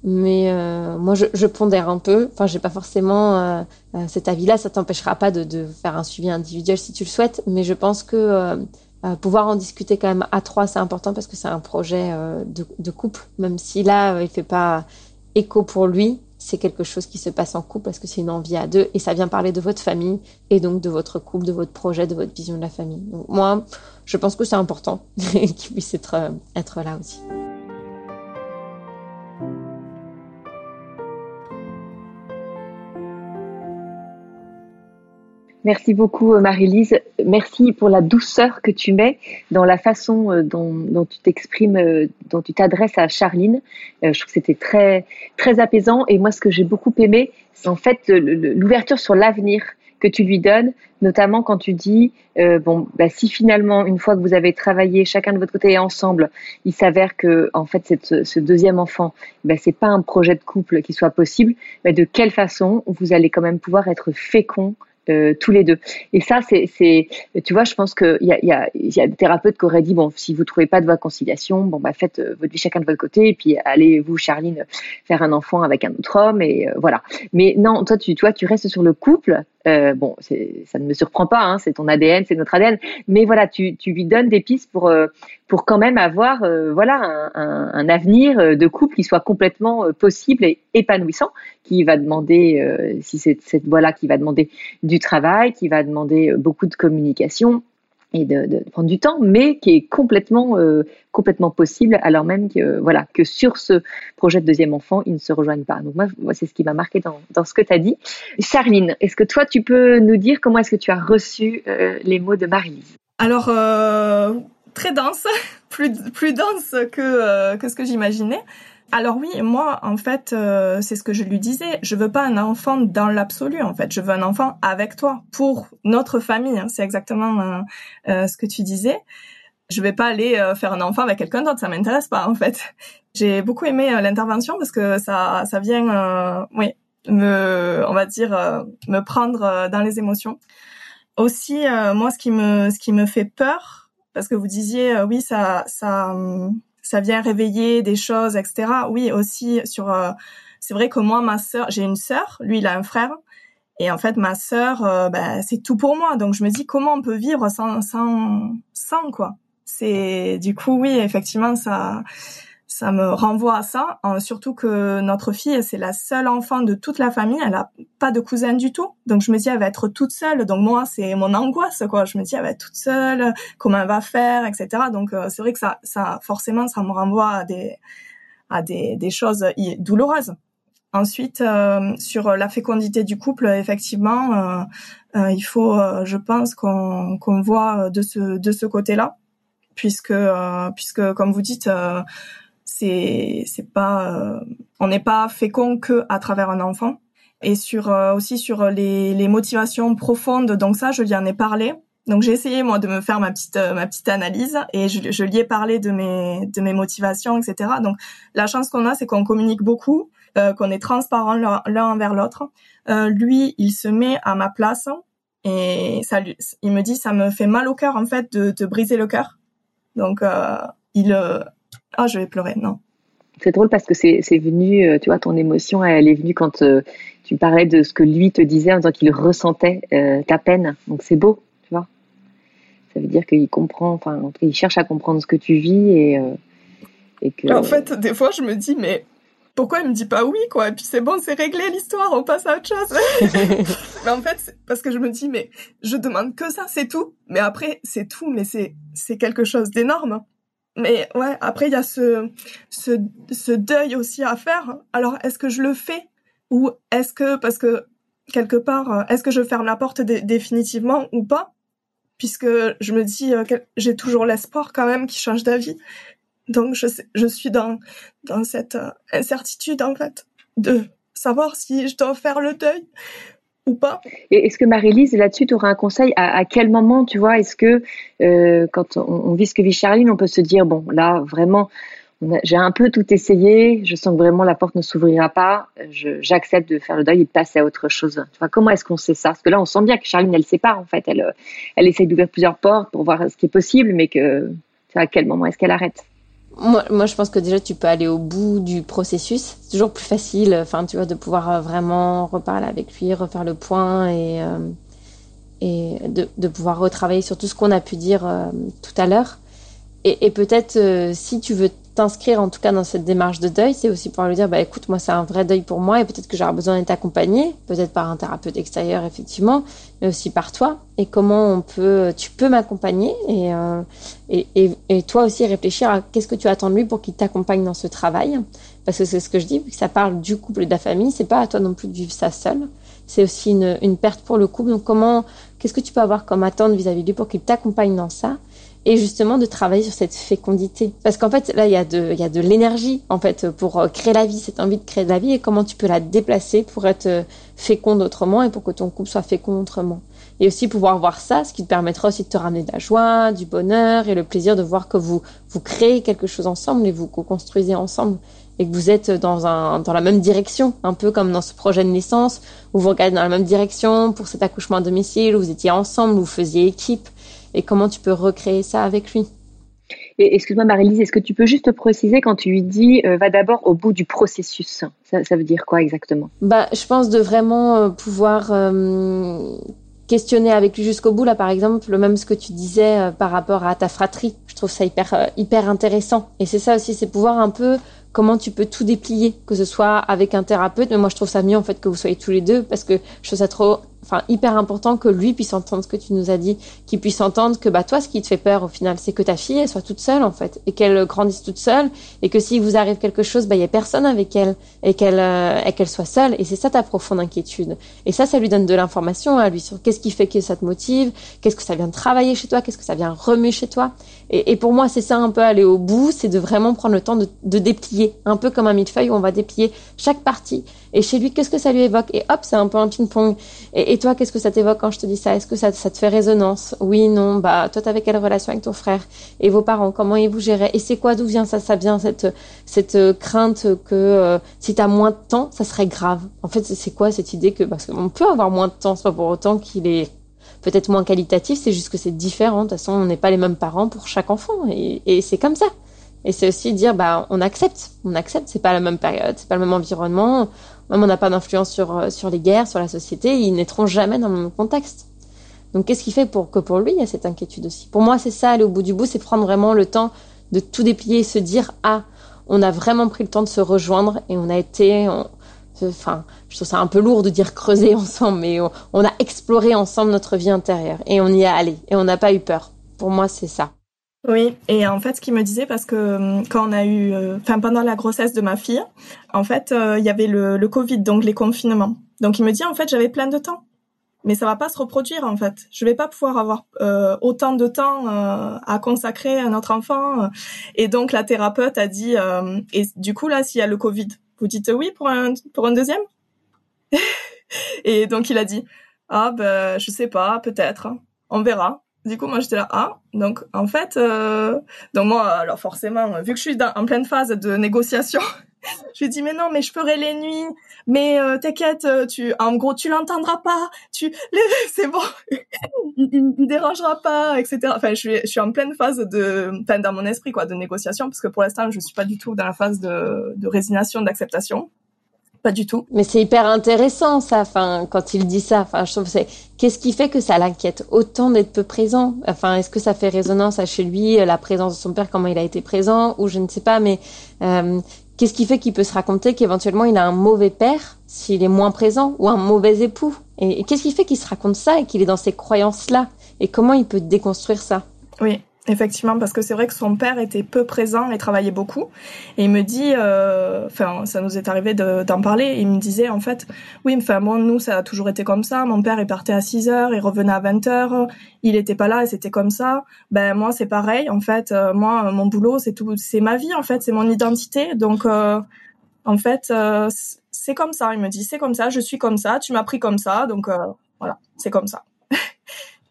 D: Mais moi, je, pondère un peu. Enfin, j'ai pas forcément cet avis-là. Ça t'empêchera pas de, faire un suivi individuel si tu le souhaites. Mais je pense que euh, pouvoir en discuter quand même à trois, c'est important parce que c'est un projet euh, de, couple, même si là, euh, il fait pas écho pour lui. C'est quelque chose qui se passe en couple parce que c'est une envie à deux et ça vient parler de votre famille et donc de votre couple, de votre projet, de votre vision de la famille. Moi, je pense que c'est important [laughs] qu'il puisse être, être là aussi.
A: Merci beaucoup Marie-Lise. Merci pour la douceur que tu mets dans la façon dont, tu t'exprimes, dont tu t'adresses à Charline. je trouve que c'était très très apaisant. Et moi, ce que j'ai beaucoup aimé, c'est en fait l'ouverture sur l'avenir que tu lui donnes, notamment quand tu dis euh, bon, bah, si finalement une fois que vous avez travaillé chacun de votre côté et ensemble, il s'avère que en fait ce deuxième enfant, bah, c'est pas un projet de couple qui soit possible, mais de quelle façon vous allez quand même pouvoir être fécond euh, tous les deux. Et ça, c'est, tu vois, je pense qu'il y a, y, a, y a des thérapeutes qui auraient dit bon, si vous trouvez pas de voie conciliation, bon bah faites euh, votre vie chacun de votre côté, et puis allez vous, Charline, faire un enfant avec un autre homme, et euh, voilà. Mais non, toi, tu, tu tu restes sur le couple. Bon, c'est, ça ne me surprend pas, hein, c'est ton ADN, c'est notre ADN. Mais voilà, tu, lui donnes des pistes pour pour quand même avoir voilà un, un, avenir de couple qui soit complètement possible et épanouissant, qui va demander, si c'est cette voie-là qui va demander du travail, qui va demander euh, beaucoup de communication et de, prendre du temps, mais qui est complètement euh, complètement possible, alors même que voilà que sur ce projet de deuxième enfant, ils ne se rejoignent pas. Donc moi, moi c'est ce qui m'a marqué dans, dans ce que tu as dit. Charline, est-ce que toi tu peux nous dire comment est-ce que tu as reçu euh, les mots de Marie-Lise?
C: Alors très dense, [laughs] plus plus dense que que ce que j'imaginais. Alors oui, moi en fait, euh, c'est ce que je lui disais. Je veux pas un enfant dans l'absolu en fait. Je veux un enfant avec toi pour notre famille. Hein. C'est exactement euh, euh, ce que tu disais. Je vais pas aller faire un enfant avec quelqu'un d'autre. Ça m'intéresse pas en fait. [laughs] J'ai beaucoup aimé l'intervention parce que ça ça vient, oui, me, on va dire, me prendre dans les émotions. Aussi, moi, ce qui me ce qui me fait peur, parce que vous disiez, oui, ça ça hum, ça vient réveiller des choses, etc. Oui, aussi sur. Euh, c'est vrai que moi, ma sœur, j'ai une sœur, lui, il a un frère. Et en fait, ma sœur, euh, bah, c'est tout pour moi. Donc je me dis comment on peut vivre sans sans sans quoi? C'est du coup oui, effectivement ça ça me renvoie à ça, surtout que notre fille, c'est la seule enfant de toute la famille, elle a pas de cousin du tout. Donc je me dis, elle va être toute seule. Donc moi, c'est mon angoisse, quoi. Je me dis, elle va être toute seule, comment elle va faire, etc. Donc euh, c'est vrai que ça, ça, forcément, ça me renvoie à des, à des, des choses douloureuses. Ensuite, euh, sur la fécondité du couple, effectivement, euh, euh il faut, je pense, qu'on qu'on voit de ce de ce côté-là, puisque puisque comme vous dites c'est c'est pas euh, on n'est pas fécond que à travers un enfant. Et sur euh, aussi sur les, motivations profondes donc ça je lui en ai parlé. Donc j'ai essayé moi de me faire ma petite euh, ma petite analyse et je, lui ai parlé de mes de mes motivations etc donc la chance qu'on a c'est qu'on communique beaucoup qu'on est transparent l'un envers l'autre. Lui il se met à ma place et ça il me dit ça me fait mal au cœur en fait de, de briser le cœur. Donc il ah, je vais pleurer, non.
A: C'est drôle parce que c'est venu, euh, tu vois, ton émotion, elle est venue quand euh, tu parlais de ce que lui te disait en disant qu'il ressentait euh, ta peine. Donc c'est beau, tu vois. Ça veut dire qu'il comprend, enfin, il cherche à comprendre ce que tu vis et, et que.
C: En fait, des fois, je me dis, mais pourquoi il me dit pas oui, quoi? Et puis c'est bon, c'est réglé l'histoire, on passe à autre chose. [laughs] [laughs] mais en fait, parce que je me dis, mais je demande que ça, c'est tout. Mais après, c'est tout, mais c'est c'est quelque chose d'énorme mais ouais, après il y a ce, ce, ce deuil aussi à faire. Alors est-ce que je le fais ou est-ce que parce que quelque part euh, est-ce que je ferme la porte définitivement ou pas? Puisque je me dis euh, j'ai toujours l'espoir quand même qu'il change d'avis. Donc je je suis dans dans cette euh, incertitude en fait de savoir si je dois faire le deuil ou pas.
A: Et est-ce que Marie-Lise, là-dessus, tu un conseil à, quel moment, tu vois, est-ce que euh, quand on, vit ce que vit Charline, on peut se dire, bon, là, vraiment, j'ai un peu tout essayé, je sens que vraiment la porte ne s'ouvrira pas, j'accepte de faire le deuil et de passer à autre chose. Tu vois, comment est-ce qu'on sait ça? Parce que là, on sent bien que Charline, elle sait pas, en fait, elle, elle essaie d'ouvrir plusieurs portes pour voir ce qui est possible, mais que, à quel moment est-ce qu'elle arrête?
D: Moi, moi, je pense que déjà, tu peux aller au bout du processus. C'est toujours plus facile, enfin, tu vois, de pouvoir euh, vraiment reparler avec lui, refaire le point et, euh, et de, de, pouvoir retravailler sur tout ce qu'on a pu dire euh, tout à l'heure. Et, et peut-être, si tu veux t'inscrire en tout cas dans cette démarche de deuil, c'est aussi pour lui dire, bah écoute, moi c'est un vrai deuil pour moi et peut-être que j'aurai besoin d'être accompagnée, peut-être par un thérapeute extérieur effectivement, mais aussi par toi. Et comment on peut, tu peux m'accompagner et, euh, et, et, toi aussi réfléchir à qu'est-ce que tu attends de lui pour qu'il t'accompagne dans ce travail, parce que c'est ce que je dis, ça parle du couple et de la famille, c'est pas à toi non plus de vivre ça seul, c'est aussi une, une, perte pour le couple. Donc comment, qu'est-ce que tu peux avoir comme attente vis-à-vis de lui pour qu'il t'accompagne dans ça? Et justement de travailler sur cette fécondité. Parce qu'en fait là il y a de y a de l'énergie en fait pour euh, créer la vie cette envie de créer de la vie et comment tu peux la déplacer pour être euh, féconde autrement et pour que ton couple soit fécond autrement. Et aussi pouvoir voir ça ce qui te permettra aussi de te ramener de la joie du bonheur et le plaisir de voir que vous vous créez quelque chose ensemble et vous co-construisez ensemble et que vous êtes dans un dans la même direction un peu comme dans ce projet de naissance où vous regardez dans la même direction pour cet accouchement à domicile où vous étiez ensemble où vous faisiez équipe et comment tu peux recréer ça avec lui.
A: Et excuse-moi Marie-Lise, est-ce que tu peux juste préciser quand tu lui dis euh, va d'abord au bout du processus? Ça, ça, veut dire quoi exactement?
D: Bah, je pense de vraiment euh, pouvoir euh, questionner avec lui jusqu'au bout là, par exemple, le même ce que tu disais par rapport à ta fratrie. Je trouve ça hyper hyper intéressant. Et c'est ça aussi, c'est pouvoir un peu comment tu peux tout déplier, que ce soit avec un thérapeute. Mais moi, je trouve ça mieux en fait que vous soyez tous les deux parce que je trouve ça trop enfin hyper important que lui puisse entendre ce que tu nous as dit, qu'il puisse entendre que bah toi ce qui te fait peur au final c'est que ta fille elle soit toute seule en fait et qu'elle grandisse toute seule et que s'il vous arrive quelque chose bah il y a personne avec elle et qu'elle euh, et qu'elle soit seule et c'est ça ta profonde inquiétude. Et ça ça lui donne de l'information à lui sur qu'est-ce qui fait que ça te motive, qu'est-ce que ça vient de travailler chez toi, qu'est-ce que ça vient remuer chez toi. Et, pour moi c'est ça un peu aller au bout, c'est de vraiment prendre le temps de, de déplier un peu comme un millefeuille où on va déplier chaque partie et chez lui, qu'est-ce que ça lui évoque? Et hop, c'est un peu un ping-pong. Et, toi, qu'est-ce que ça t'évoque quand je te dis ça? Est-ce que ça, te fait résonance? Oui, non. Bah, toi, t'avais quelle relation avec ton frère? Et vos parents, comment ils vous géraient? Et c'est quoi D'où vient ça? Ça vient cette cette euh, crainte que euh, si t'as moins de temps, ça serait grave? En fait, c'est quoi cette idée que parce qu'on peut avoir moins de temps, c'est pas pour autant qu'il est peut-être moins qualitatif, c'est juste que c'est différent. De toute façon, on n'est pas les mêmes parents pour chaque enfant, et, et c'est comme ça. Et c'est aussi dire, bah, on accepte, on accepte. C'est pas la même période, c'est pas le même environnement. Même on n'a pas d'influence sur, euh, sur les guerres, sur la société, ils naîtront jamais dans même contexte. Donc qu'est-ce qui fait pour que pour lui il y a cette inquiétude aussi? Pour moi, c'est ça, aller au bout du bout, c'est prendre vraiment le temps de tout déplier et se dire ah, on a vraiment pris le temps de se rejoindre et on a été enfin, je trouve ça un peu lourd de dire creuser [laughs] ensemble, mais on, on a exploré ensemble notre vie intérieure et on y est allé et on n'a pas eu peur. Pour moi, c'est ça.
C: Oui, et en fait, ce qu'il me disait, parce que euh, quand on a eu, euh, enfin pendant la grossesse de ma fille, en fait, euh, il y avait le, Covid, donc les confinements. Donc il me dit, en fait, j'avais plein de temps, mais ça va pas se reproduire, en fait. Je vais pas pouvoir avoir autant de temps à consacrer à notre enfant. Et donc la thérapeute a dit, et du coup là, s'il y a le Covid, vous dites oui pour un pour un deuxième? [laughs] Et donc il a dit, ah ben je sais pas, peut-être, on verra. Du coup, moi, j'étais là, ah, donc en fait, euh... donc moi, alors forcément, vu que je suis dans, en pleine phase de négociation, [laughs] je lui dis mais non, mais je ferai les nuits, mais euh, t'inquiète, euh, tu, en gros, tu l'entendras pas, tu, [laughs] c'est bon, il, il, dérangera pas, etc. Enfin, je suis, je suis en pleine phase de, enfin, dans mon esprit quoi, de négociation, parce que pour l'instant, je suis pas du tout dans la phase de, de résignation, d'acceptation pas du tout.
D: Mais c'est hyper intéressant ça, enfin quand il dit ça, enfin je trouve c'est qu'est-ce qui fait que ça l'inquiète autant d'être peu présent? Enfin est-ce que ça fait résonance à chez lui la présence de son père comment il a été présent ou je ne sais pas mais euh, qu'est-ce qui fait qu'il peut se raconter qu'éventuellement il a un mauvais père s'il est moins présent ou un mauvais époux? Et qu'est-ce qui fait qu'il se raconte ça et qu'il est dans ces croyances là et comment il peut déconstruire ça?
C: Oui, Effectivement, parce que c'est vrai que son père était peu présent et travaillait beaucoup. Et il me dit, euh, enfin, ça nous est arrivé d'en parler. il me disait en fait, oui, enfin bon, nous ça a toujours été comme ça. Mon père il partait à 6 heures, il revenait à 20 heures, il était pas là et c'était comme ça. Ben moi c'est pareil. En fait, euh, moi mon boulot c'est tout, c'est ma vie en fait, c'est mon identité. Donc euh, en fait euh, c'est comme ça. Il me dit c'est comme ça, je suis comme ça, tu m'as pris comme ça, donc voilà, c'est comme ça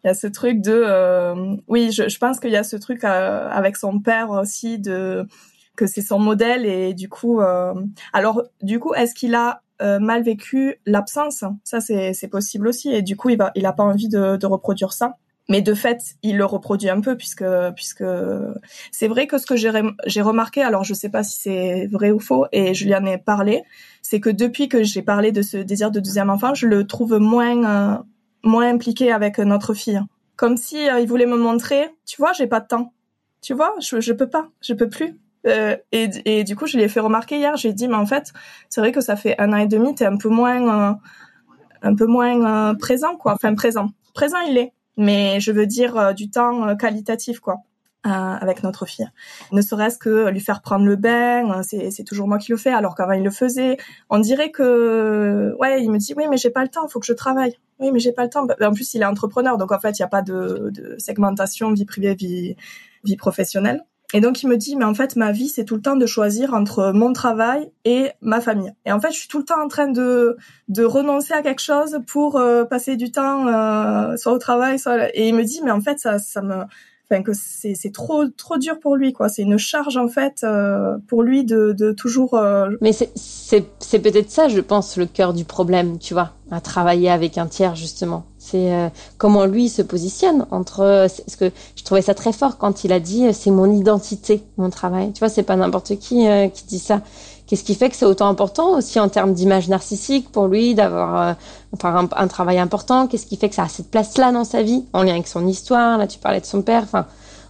C: il y a ce truc de euh, oui je, je pense qu'il y a ce truc euh, avec son père aussi de que c'est son modèle et du coup euh, alors du coup est-ce qu'il a mal vécu l'absence? Ça c'est c'est possible aussi et du coup il va il a pas envie de, de reproduire ça. Mais de fait, il le reproduit un peu puisque puisque c'est vrai que ce que j'ai j'ai remarqué, alors je sais pas si c'est vrai ou faux, et je lui en ai parlé, c'est que depuis que j'ai parlé de ce désir de deuxième enfant, je le trouve moins moins impliqué avec notre fille. Comme si euh, il voulait me montrer, tu vois, j'ai pas de temps. Tu vois, je, je peux pas, je peux plus. Euh, et, et, du coup, je lui ai fait remarquer hier. J'ai dit, mais en fait, c'est vrai que ça fait un an et demi, t'es un peu moins, euh, un peu moins euh, présent, quoi. Enfin, présent. Présent, il est. Mais je veux dire du temps qualitatif, quoi. euh, avec notre fille. Ne serait-ce que lui faire prendre le bain, c'est toujours moi qui le fais, alors qu'avant il le faisait. On dirait que, ouais, il me dit oui, mais j'ai pas le temps, faut que je travaille. Oui, mais j'ai pas le temps. En plus, il est entrepreneur, donc en fait, il n'y a pas de, segmentation vie privée, vie, vie professionnelle. Et donc il me dit mais en fait ma vie c'est tout le temps de choisir entre mon travail et ma famille. Et en fait je suis tout le temps en train de de renoncer à quelque chose pour euh, passer du temps euh, soit au travail soit et il me dit mais en fait ça ça me que c'est trop trop dur pour lui quoi. C'est une charge en fait euh, pour lui de toujours. Euh,
D: mais c'est peut-être ça je pense le cœur du problème tu vois à travailler avec un tiers justement c'est euh, comment lui se positionne entre euh, ce que je trouvais ça très fort quand il a dit c'est mon identité mon travail tu vois c'est pas n'importe qui qui dit ça qu'est-ce qui fait que c'est autant important aussi en termes d'image narcissique pour lui d'avoir enfin un, travail important? Qu'est-ce qui fait que ça a cette place là dans sa vie en lien avec son histoire? Là tu parlais de son père enfin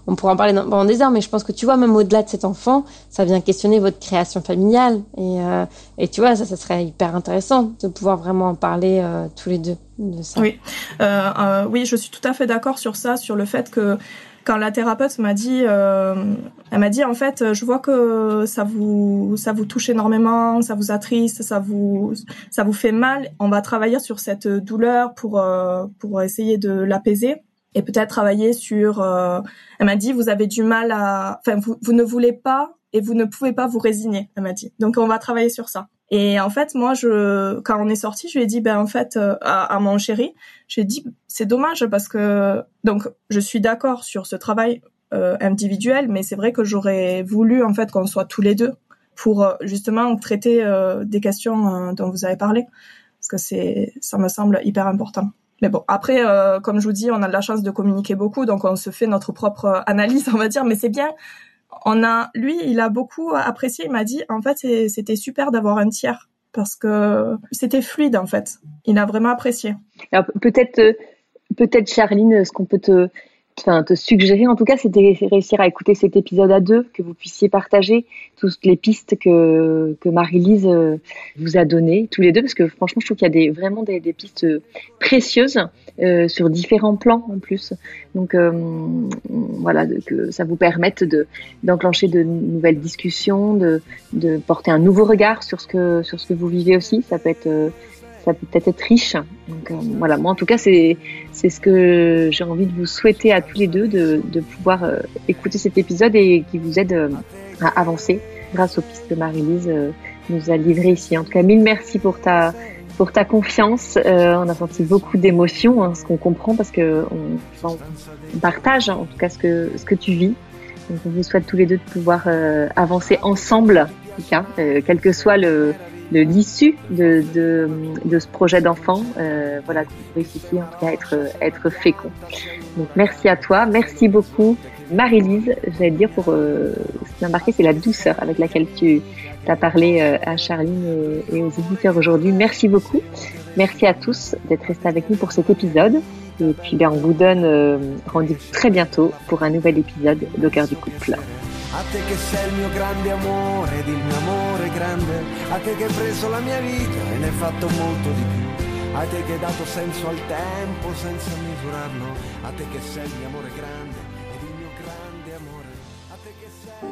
D: on pourra en parler pendant des heures, mais je pense que tu vois, même au-delà de cet enfant, ça vient questionner votre création familiale. Et, euh, et tu vois, ça, ça serait hyper intéressant de pouvoir vraiment en parler euh, tous les deux de ça.
C: Oui, euh, euh oui, je suis tout à fait d'accord sur ça, sur le fait que quand la thérapeute m'a dit, euh, elle m'a dit en fait, je vois que ça vous ça vous touche énormément, ça vous attriste, ça vous ça vous fait mal. On va travailler sur cette douleur pour pour essayer de l'apaiser et peut-être travailler sur. Euh, elle m'a dit vous avez du mal à, enfin vous, vous ne voulez pas et vous ne pouvez pas vous résigner. Elle m'a dit donc on va travailler sur ça. Et en fait moi je quand on est sorti je lui ai dit ben en fait euh, à, à, mon chéri je lui ai dit c'est dommage parce que donc je suis d'accord sur ce travail euh, individuel mais c'est vrai que j'aurais voulu en fait qu'on soit tous les deux pour euh, justement traiter euh, des questions dont vous avez parlé parce que c'est ça me semble hyper important. Mais bon, après, comme je vous dis, on a de la chance de communiquer beaucoup, donc on se fait notre propre analyse, [laughs] on va dire. Mais c'est bien. On a, lui, il a beaucoup apprécié. Il m'a dit, en fait, c'était super d'avoir un tiers parce que c'était fluide, en fait. Il a vraiment apprécié.
A: Peut-être, euh, peut-être, Charline, ce qu'on peut te enfin, te suggérer en tout cas, c'était réussir à écouter cet épisode à deux, que vous puissiez partager toutes les pistes que, que Marie-Lise euh, vous a données, tous les deux, parce que franchement, je trouve qu'il y a des, vraiment des, pistes précieuses euh, sur différents plans en plus. Donc euh, voilà, que ça vous permette de d'enclencher de nouvelles discussions, de, de porter un nouveau regard sur ce que sur ce que vous vivez aussi. Ça peut être euh, ça peut peut-être être riche. Donc euh, voilà, moi en tout cas, c'est c'est ce que j'ai envie de vous souhaiter à tous les deux, de, de pouvoir euh, écouter cet épisode et qui vous aide euh, à avancer grâce aux pistes que Marie-Lise nous a livrées ici. En tout cas, mille merci pour ta pour ta confiance. on a senti beaucoup d'émotions, hein, ce qu'on comprend parce que on, partage en tout cas ce que ce que tu vis. Donc on vous souhaite tous les deux de pouvoir avancer ensemble, quel que soit le de l'issue de, de, de, ce projet d'enfant, euh, voilà, que en tout cas à être, être fécond. Donc merci à toi, merci beaucoup Marie-Lise, j'allais dire pour euh, ce qui m'a marqué, c'est la douceur avec laquelle tu as parlé euh, à Charline et, et aux éditeurs aujourd'hui. Merci beaucoup. Merci à tous d'être restés avec nous pour cet épisode. Et puis ben, on vous donne euh, rendez-vous très bientôt pour un nouvel épisode d'Au cœur du couple. A te che sei il mio grande amore ed il mio amore grande, a te che hai preso la mia vita e ne hai fatto molto di più, a te che hai dato senso al tempo senza misurarlo, a te che sei il mio amore grande ed il mio grande amore, a te che sei...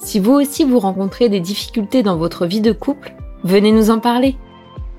D: Si vous aussi vous rencontrez des difficultés dans votre vie de couple, venez nous en parler